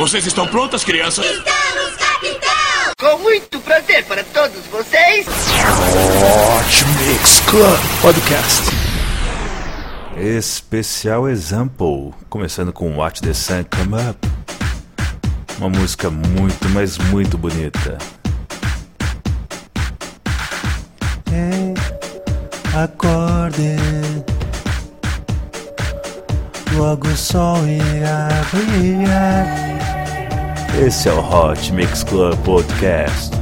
Vocês estão prontas, crianças? Estamos, capitão! Com muito prazer para todos vocês. Hot Mix Club Podcast. Especial Example, começando com Watch the Sun Come Up. Uma música muito, mas muito bonita. Ei, acorde. Logo o sol irá brilhar. Esse é o Hot Mix Club Podcast.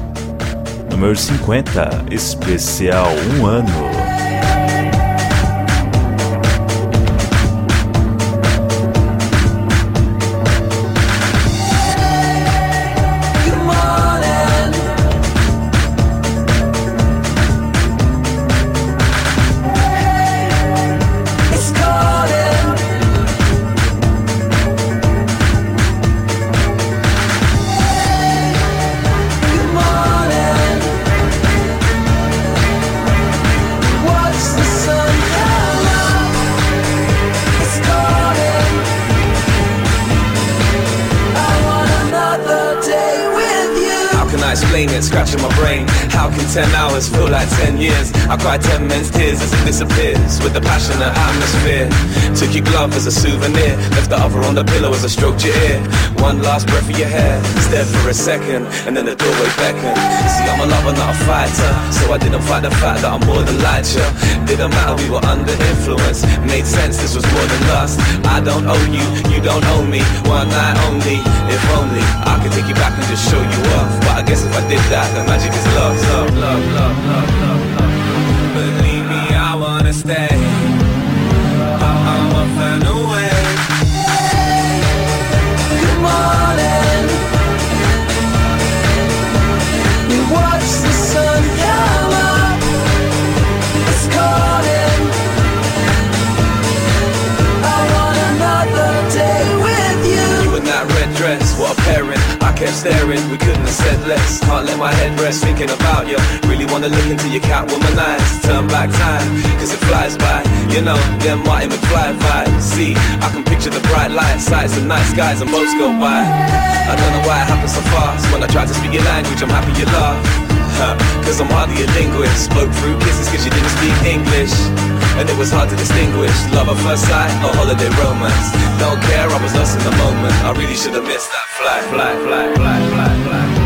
Número 50, especial um ano. Scratching my brain. How can 10 hours feel like 10 years? I cry 10 men's tears as it disappears with the passionate atmosphere. Took your glove as a souvenir, left the other on the pillow as I stroked your ear. One last breath of your hair, stared for a second, and then the doorway beckoned. See, I'm a lover, not a fighter, so I didn't fight the fact that I'm more than light you. Didn't matter, we were under influence. Made sense, this was more than lust. I don't owe you, you don't owe me. One night only, if only I could take you back and just show you off. But I guess if I did that, the magic is love, love, love, love, love, love, stay. I'm a fan away. Good morning. We watch the sun come up. It's calling. I want another day with you. You in that red dress, what a pairing. I kept staring, we couldn't have said less. Can't let my head rest thinking about you. Wanna look into your Catwoman eyes. Turn back time, cause it flies by. You know, them Marty McFly vibes. See, I can picture the bright lights, sights and night skies and boats go by. I don't know why it happens so fast. When I try to speak your language, I'm happy you laugh. Cause I'm hardly a linguist Spoke through kisses cause you didn't speak English And it was hard to distinguish Love at first sight or holiday romance Don't care, I was lost in the moment I really should have missed that fly, fly, fly, fly, fly, fly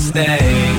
stay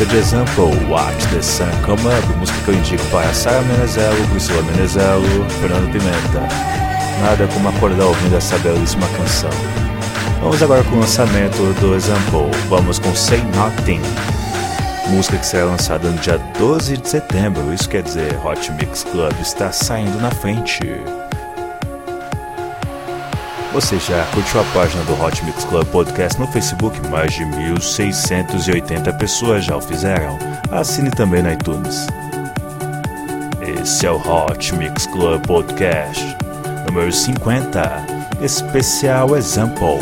música de Example, Watch the Sun Come Up, música que eu indico para Sara Menezelo, Priscila Menezelo, Fernando Pimenta. Nada como acordar ouvindo essa belíssima canção. Vamos agora com o lançamento do Example, vamos com Say Nothing, música que será lançada no dia 12 de setembro, isso quer dizer Hot Mix Club está saindo na frente. Você já curtiu a página do Hot Mix Club Podcast no Facebook? Mais de 1.680 pessoas já o fizeram. Assine também no iTunes. Esse é o Hot Mix Club Podcast, número 50, especial Example.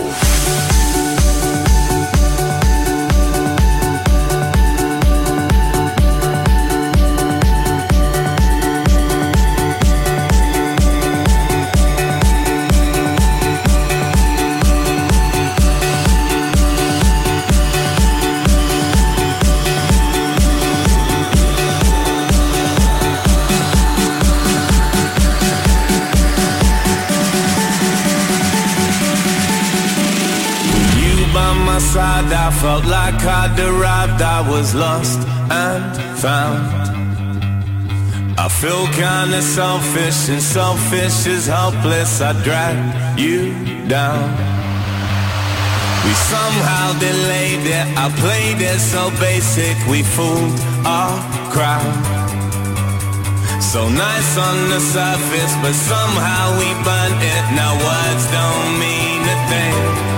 Felt like I'd arrived, I was lost and found. I feel kinda selfish, and selfish is helpless. I drag you down. We somehow delayed it, I played it so basic, we fooled our crowd. So nice on the surface, but somehow we burnt it. Now words don't mean a thing.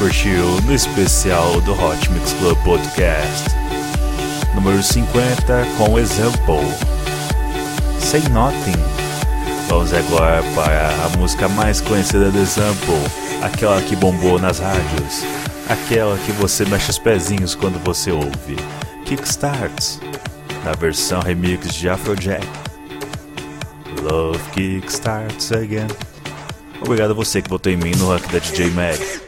Curtiu no especial do Hot Mix Club Podcast. Número 50 com Example. Say Nothing. Vamos agora para a música mais conhecida do Example, aquela que bombou nas rádios, aquela que você mexe os pezinhos quando você ouve. Kickstarts, na versão remix de Afrojack. Love Kickstarts Again. Obrigado a você que votou em mim no rank da DJ Mag.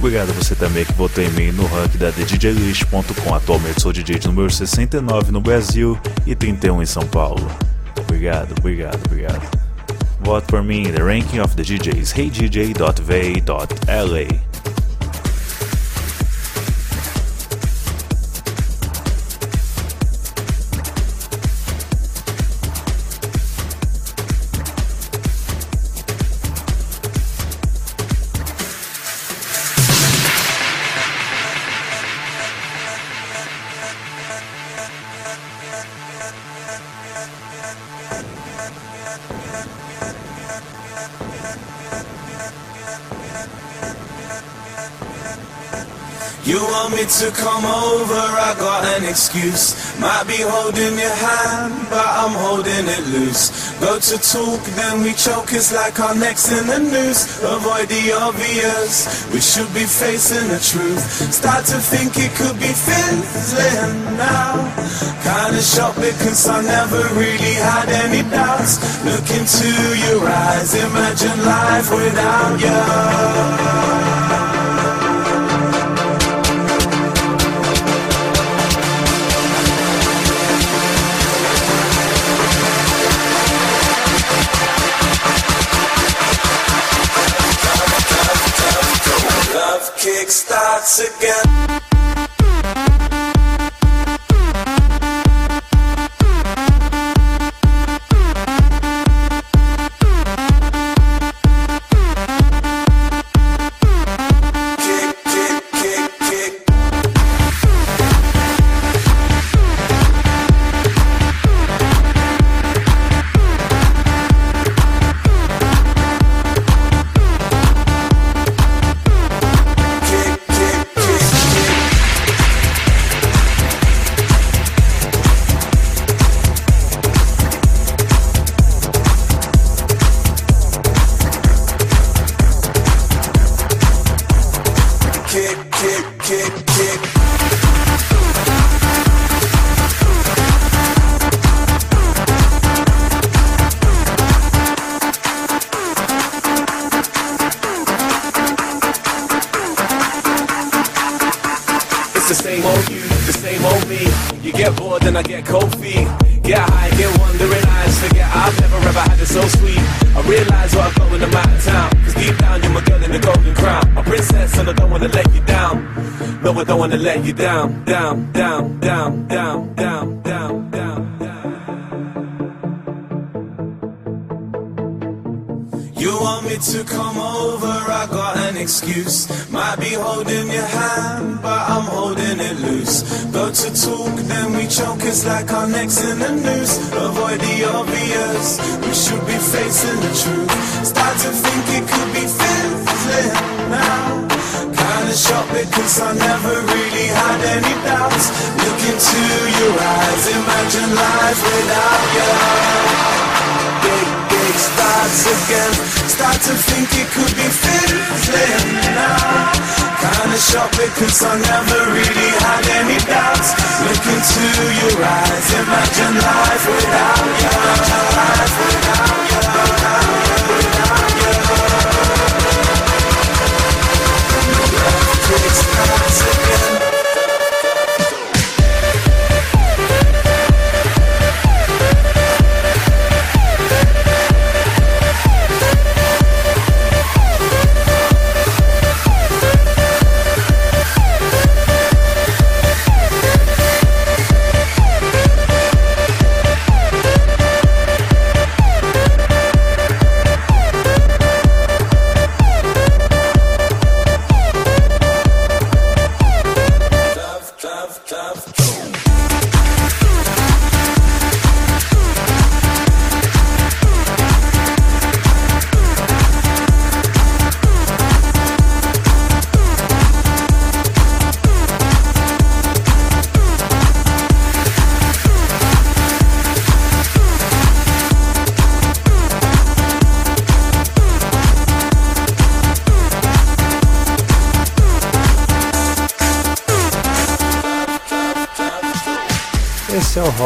Obrigado a você também que votou em mim no rank da DJList.com. Atualmente sou DJ número 69 no Brasil e 31 em São Paulo. Obrigado, obrigado, obrigado. Vote por mim the ranking of the DJs heydj.va.la. to come over, I got an excuse. Might be holding your hand, but I'm holding it loose. Go to talk, then we choke, it's like our necks in the noose. Avoid the obvious, we should be facing the truth. Start to think it could be fizzling now. Kinda shocked because I never really had any doubts. Look into your eyes, imagine life without you. once again. You want me to come over, I got an excuse. Might be holding your hand, but I'm holding it loose. Go to talk, then we choke, it's like our necks in the noose. Avoid the obvious, we should be facing the truth. Start to think it could be fizzling now kinda shocked because I never really had any doubts. Look into your eyes, imagine life without you. Big starts again. Start to think it could be fizzling now. Kinda shocked because I never really had any doubts. Look into your eyes, imagine life without you. Life without you. Without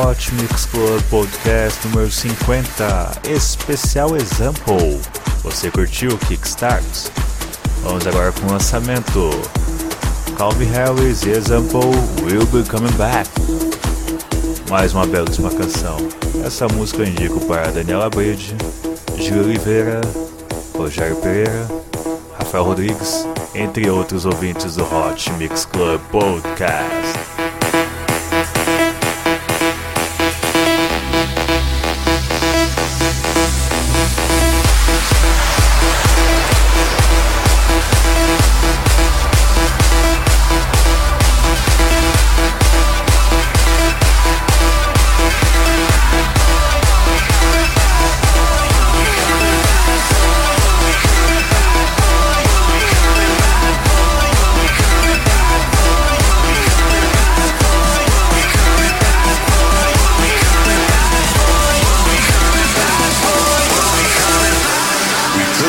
Hot Mix Club Podcast número 50, especial Example. Você curtiu Kickstart? Vamos agora com o lançamento. Calvin Harris e Example Will Be Coming Back. Mais uma belíssima canção. Essa música eu indico para Daniela Bride, Gil Oliveira, Rogério Pereira, Rafael Rodrigues, entre outros ouvintes do Hot Mix Club Podcast.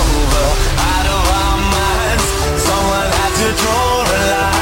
over, out of our minds. Someone had to draw a line.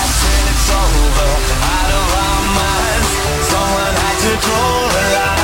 over, out of our minds. Someone had to draw a line.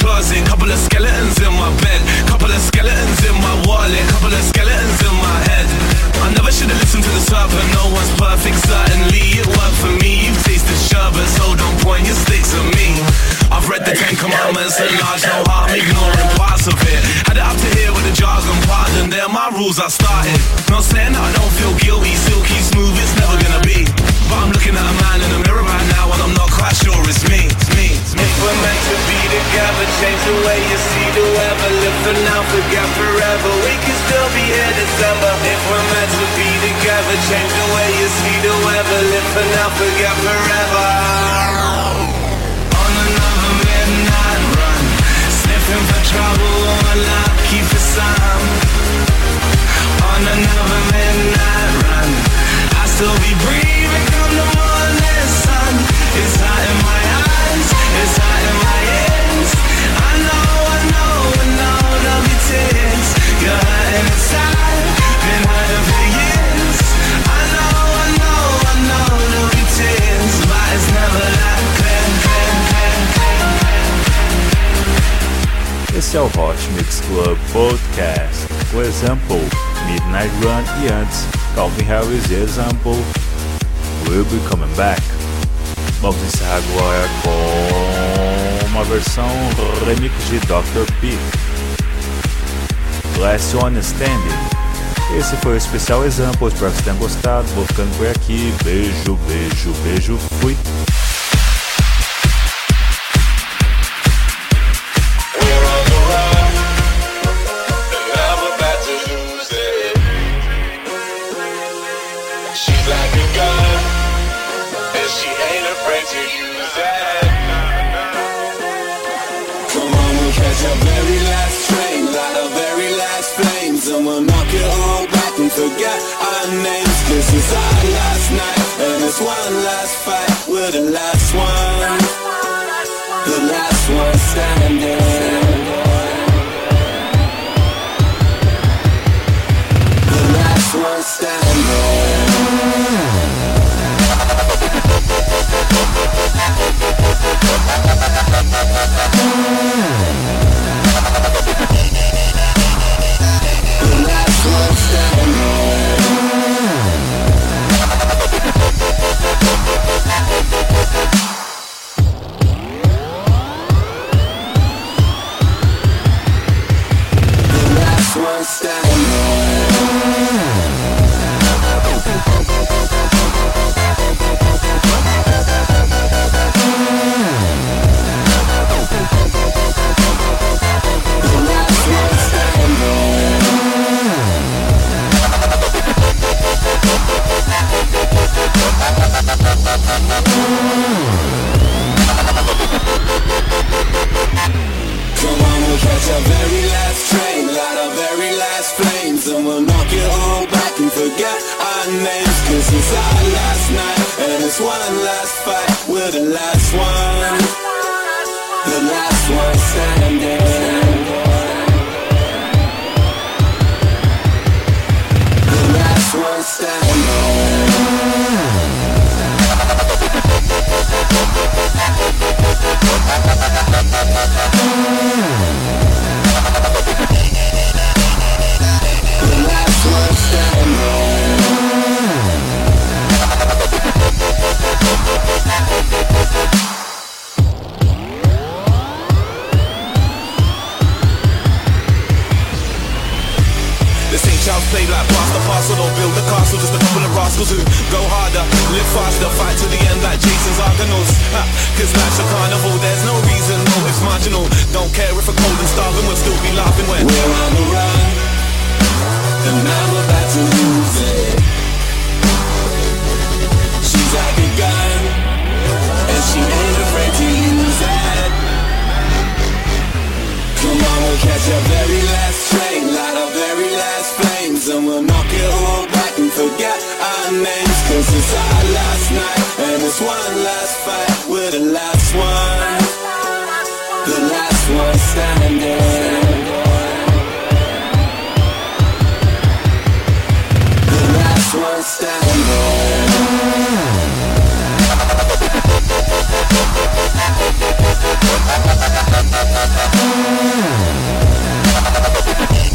cousin, couple of Hot Mix Club Podcast. For example, Midnight Run e antes, Calvin Harris e Example. We'll be coming back. Vamos encerrar agora com uma versão remix de Dr. P. Last One Standing. Esse foi o especial Example, espero que vocês tenham gostado. Vou ficando por aqui. Beijo, beijo, beijo. Fui. Very last train, light our very last flames And we'll knock it all back and forget our names. This is our last night, and it's one last fight We're the last the last standing. The last standing. Yeah. understand Play like pasta parcel, or build a castle. Just a couple of rascals who go harder, live faster, fight to the end like Jason's Argonauts. Ha, cause life's a carnival, there's no reason, no, it's marginal. Don't care if we're cold and starving, we'll still be laughing when we're on the run. And now we're about to lose it. She's like a gun, and she ain't afraid. Tomorrow we'll catch our very last train, light our very last flames, and we'll knock it all back and forget our names. Cause it's our last night, and it's one last fight. We're the last one, the last one standing. The last one standing. Mm-hmm.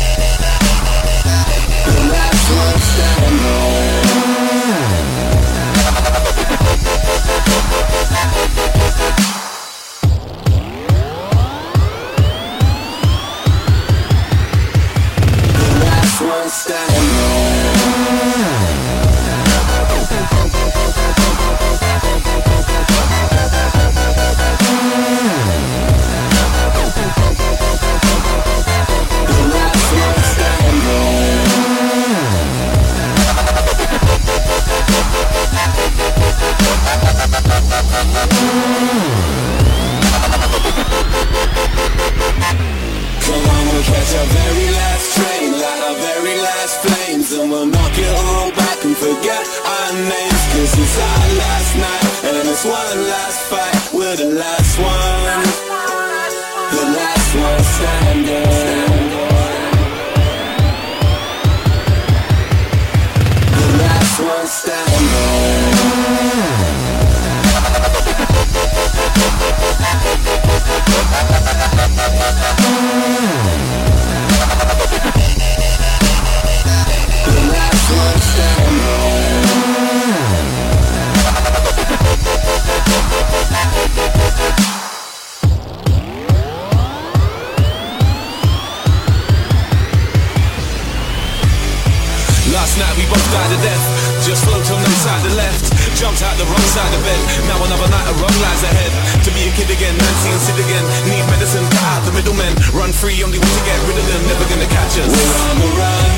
Last night we both died to death, just float on no side to left. Jumped out the wrong side of bed. Now another night of wrong lies ahead. To be a kid again, Nancy and Sid again. Need medicine, cut out the middlemen. Run free, only way to get rid of them. Never gonna catch us. We're on the run,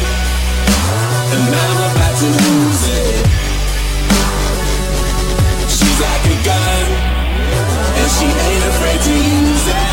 and I'm about to lose it. She's like a gun, and she ain't afraid to use it.